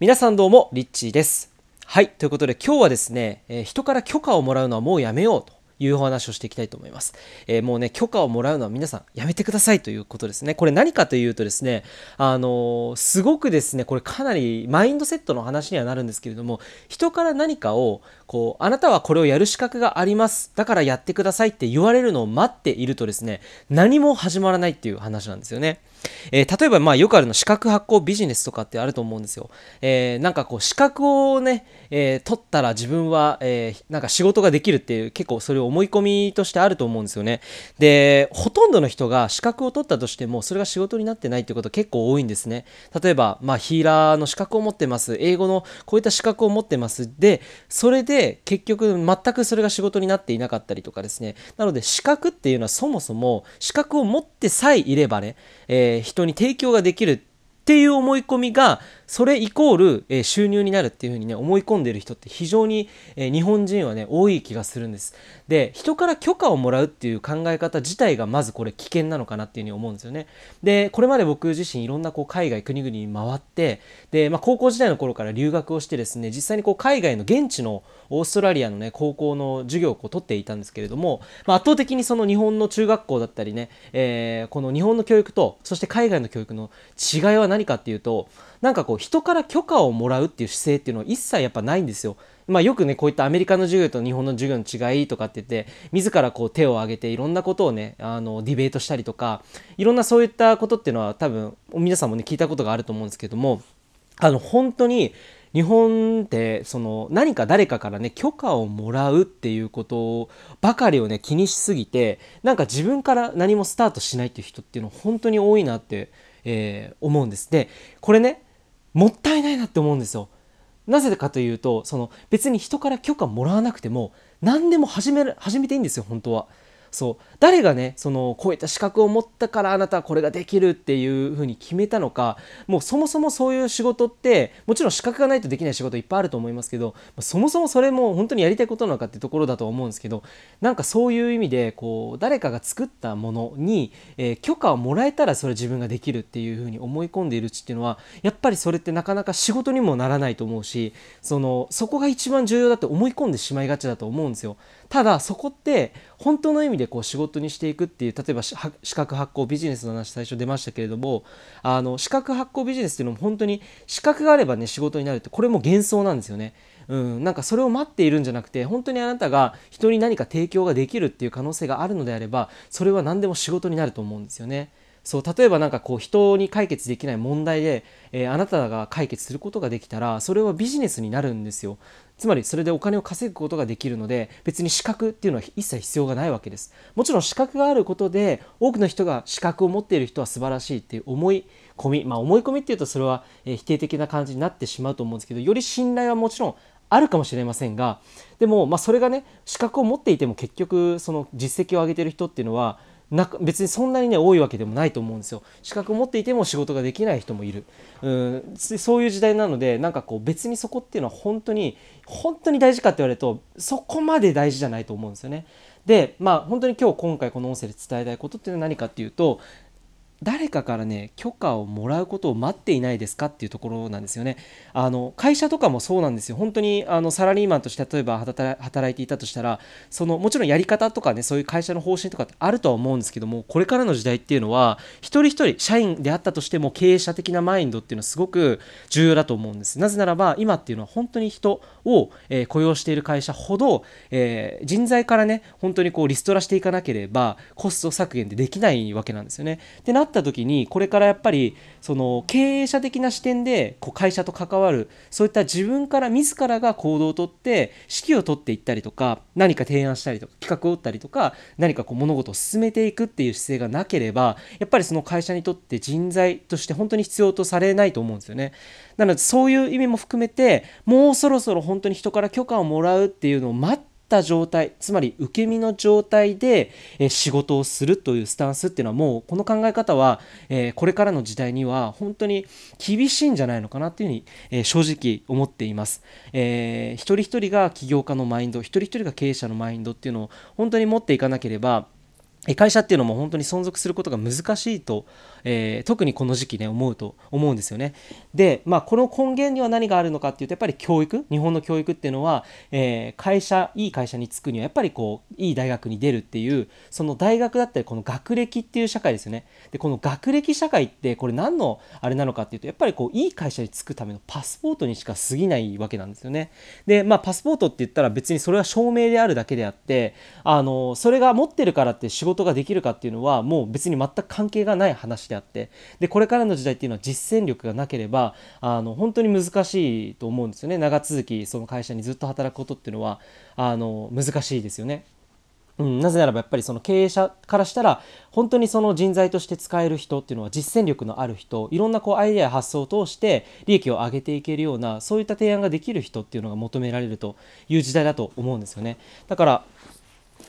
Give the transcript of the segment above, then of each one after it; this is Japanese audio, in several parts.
皆さんどうもリッチーです。はいということで今日はですね、えー人から許可をもらうのはもうやめようというお話をしていきたいと思います、えーもうね許可をもらうのは皆さんやめてくださいということですね。これ何かというとですねあのーすごくですねこれかなりマインドセットの話にはなるんですけれども人から何かをこうあなたはこれをやる資格があります。だからやってくださいって言われるのを待っているとですね何も始まらないっていう話なんですよね。えー例えばまあよくあるの資格発行ビジネスとかってあると思うんですよ。えーなんかこう資格をね、えー取ったら自分は、えーなんか仕事ができるっていう結構それを思い込みとしてあると思うんですよね。でほとんどの人が資格を取ったとしてもそれが仕事になってないってこと結構多いんですね。例えばまあヒーラーの資格を持ってます英語のこういった資格を持ってますでそれで結局全くそれが仕事になっていなかったりとかですねなので資格っていうのはそもそも資格を持ってさえいればね、えー人に提供ができるっていう思い込みがそれイコール、え収入になるっていうふうにね思い込んでる人って非常に、え日本人はね多い気がするんです。で人から許可をもらうっていう考え方自体がまずこれ危険なのかなっていうふうに思うんですよね。でこれまで僕自身いろんなこう海外国々に回ってで、まあ、高校時代の頃から留学をしてですね実際にこう海外の現地のオーストラリアのね高校の授業をこう取っていたんですけれども、まあ、圧倒的にその日本の中学校だったりね、えーこの日本の教育とそして海外の教育の違いは何かっていうとなんかこう人から許可をもらうっていう姿勢っていうのは一切やっぱないんですよ。まあ、よくねこういったアメリカの授業と日本の授業の違いとかって言って自らこう手を挙げていろんなことをねあのディベートしたりとかいろんなそういったことっていうのは多分皆さんもね聞いたことがあると思うんですけどもあの本当に日本ってその何か誰かからね許可をもらうっていうことばかりをね気にしすぎてなんか自分から何もスタートしないっていう人っていうのは本当に多いなって、えー思うんですでこれねもったいないなって思うんですよなぜかというとその別に人から許可もらわなくても何でも始める始めていいんですよ本当は。そう誰がねそのこういった資格を持ったからあなたはこれができるっていうふうに決めたのかもうそもそもそういう仕事ってもちろん資格がないとできない仕事いっぱいあると思いますけどそもそもそれも本当にやりたいことなのかってところだと思うんですけどなんかそういう意味でこう誰かが作ったものに、えー許可をもらえたらそれ自分ができるっていうふうに思い込んでいるうちっていうのはやっぱりそれってなかなか仕事にもならないと思うしそのそこが一番重要だって思い込んでしまいがちだと思うんですよ。ただそこって本当の意味でこう仕事にしていくっていう例えば資格発行ビジネスの話最初出ましたけれどもあの資格発行ビジネスっていうのも本当に資格があればね仕事になるってこれも幻想なんですよね。うん、なんかそれを待っているんじゃなくて本当にあなたが人に何か提供ができるっていう可能性があるのであればそれは何でも仕事になると思うんですよね。そう例えばなんかこう人に解決できない問題で、えーあなたが解決することができたらそれはビジネスになるんですよ。つまりそれでお金を稼ぐことができるので別に資格っていうのは一切必要がないわけです。もちろん資格があることで多くの人が資格を持っている人は素晴らしいっていう思い込みまあ思い込みっていうとそれは、否定的な感じになってしまうと思うんですけどより信頼はもちろんあるかもしれませんがでも、まあ、それがね資格を持っていても結局その実績を上げている人っていうのはな別にそんなにね多いわけでもないと思うんですよ。資格を持っていても仕事ができない人もいる。うん。そういう時代なのでなんかこう別にそこっていうのは本当に本当に大事かって言われるとそこまで大事じゃないと思うんですよね。でまあ本当に今日今回この音声で伝えたいことっていうのは何かっていうと誰かからね許可をもらうことを待っていないですかっていうところなんですよね。あの会社とかもそうなんですよ。本当にあのサラリーマンとして例えば働いていたとしたらそのもちろんやり方とかねそういう会社の方針とかってあるとは思うんですけどもこれからの時代っていうのは一人一人社員であったとしても経営者的なマインドっていうのはすごく重要だと思うんです。なぜならば今っていうのは本当に人を、え雇用している会社ほど、えー人材からね本当にこうリストラしていかなければコスト削減でできないわけなんですよね。ってなった時にこれからやっぱりその経営者的な視点でこう会社と関わるそういった自分から自らが行動をとって指揮を取っていったりとか何か提案したりとか企画を打ったりとか何かこう物事を進めていくっていう姿勢がなければやっぱりその会社にとって人材として本当に必要とされないと思うんですよね。なのでそういう意味も含めてもうそろそろ本当に人から許可をもらうっていうのを待ってった状態つまり受け身の状態で、え仕事をするというスタンスっていうのはもうこの考え方は、えこれからの時代には本当に厳しいんじゃないのかなっていうふうに、え正直思っています、えー一人一人が起業家のマインド一人一人が経営者のマインドっていうのを本当に持っていかなければ会社っていうのも本当に存続することが難しいと、えー、特にこの時期ね思うと思うんですよね。で、まあ、この根源には何があるのかっていうとやっぱり教育日本の教育っていうのは、えー、会社いい会社に就くにはやっぱりこういい大学に出るっていうその大学だったりこの学歴っていう社会ですよね。でこの学歴社会ってこれ何のあれなのかっていうとやっぱりこういい会社に就くためのパスポートにしか過ぎないわけなんですよね。でまあパスポートって言ったら別にそれは証明であるだけであってあのそれが持ってるからって仕事事ができるかっていうのはもう別に全く関係がない話であってでこれからの時代っていうのは実践力がなければあの本当に難しいと思うんですよね長続きその会社にずっと働くことっていうのはあの難しいですよね。うん、なぜならばやっぱりその経営者からしたら本当にその人材として使える人っていうのは実践力のある人いろんなこうアイデアや発想を通して利益を上げていけるようなそういった提案ができる人っていうのが求められるという時代だと思うんですよねだから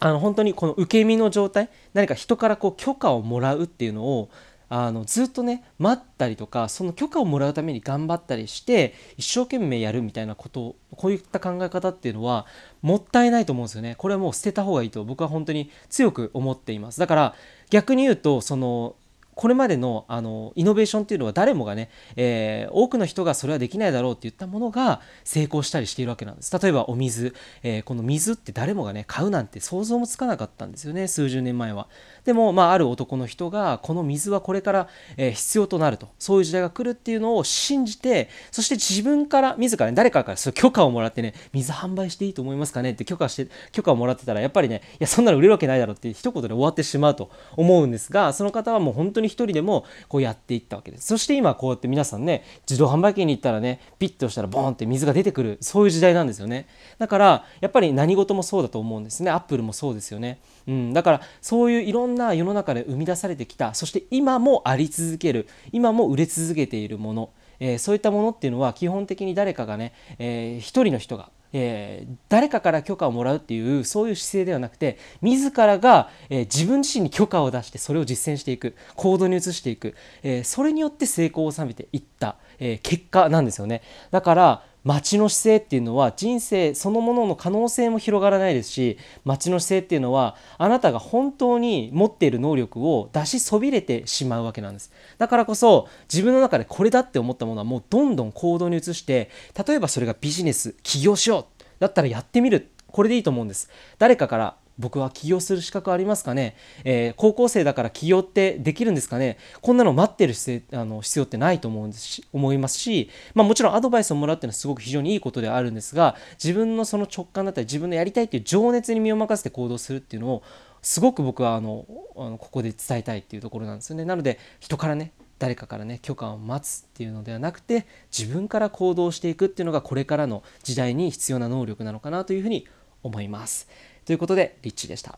あの本当にこの受け身の状態何か人からこう許可をもらうっていうのをあのずっとね待ったりとかその許可をもらうために頑張ったりして一生懸命やるみたいなことこういった考え方っていうのはもったいないと思うんですよね。これはもう捨てた方がいいと僕は本当に強く思っています。だから逆に言うとそのこれまでのあのイノベーションっていうのは誰もがね、えー、多くの人がそれはできないだろうって言ったものが成功したりしているわけなんです。例えばお水、えー、この水って誰もがね買うなんて想像もつかなかったんですよね。数十年前は。でも、まあ、ある男の人がこの水はこれから、えー、必要となると。そういう時代が来るっていうのを信じてそして自分から自らね誰かからそ許可をもらってね水販売していいと思いますかねって許可して許可をもらってたらやっぱりねいやそんなの売れるわけないだろうって一言で終わってしまうと思うんですがその方はもう本当に一人でもこうやっていったわけです。そして今こうやって皆さんね自動販売機に行ったらねピッと押したらボーンって水が出てくるそういう時代なんですよね。だからやっぱり何事もそうだと思うんですね。アップルもそうですよね。うん、だからそういういろんな世の中で生み出されてきたそして今もあり続ける今も売れ続けているもの、えー、そういったものっていうのは基本的に誰かがね、えー、一人の人がえー、誰かから許可をもらうっていうそういう姿勢ではなくて自らが、えー、自分自身に許可を出してそれを実践していく行動に移していく、えー、それによって成功を収めていった、え結果なんですよね。だから街の姿勢っていうのは人生そのものの可能性も広がらないですし街の姿勢っていうのはあなたが本当に持っている能力を出しそびれてしまうわけなんです。だからこそ自分の中でこれだって思ったものはもうどんどん行動に移して例えばそれがビジネス起業しよう。だったらやってみる。これでいいと思うんです。誰かから僕は起業する資格ありますかね、えー、高校生だから起業ってできるんですかね？こんなの待ってる必要あの必要ってないと思うんです思いますし、まあ、もちろんアドバイスをもらうっていうのはすごく非常にいいことではあるんですが自分のその直感だったり自分のやりたいっていう情熱に身を任せて行動するっていうのをすごく僕はあのあのここで伝えたいっていうところなんですよね。なので人からね誰かからね許可を待つっていうのではなくて自分から行動していくっていうのがこれからの時代に必要な能力なのかなというふうに思います。ということでリッチーでした。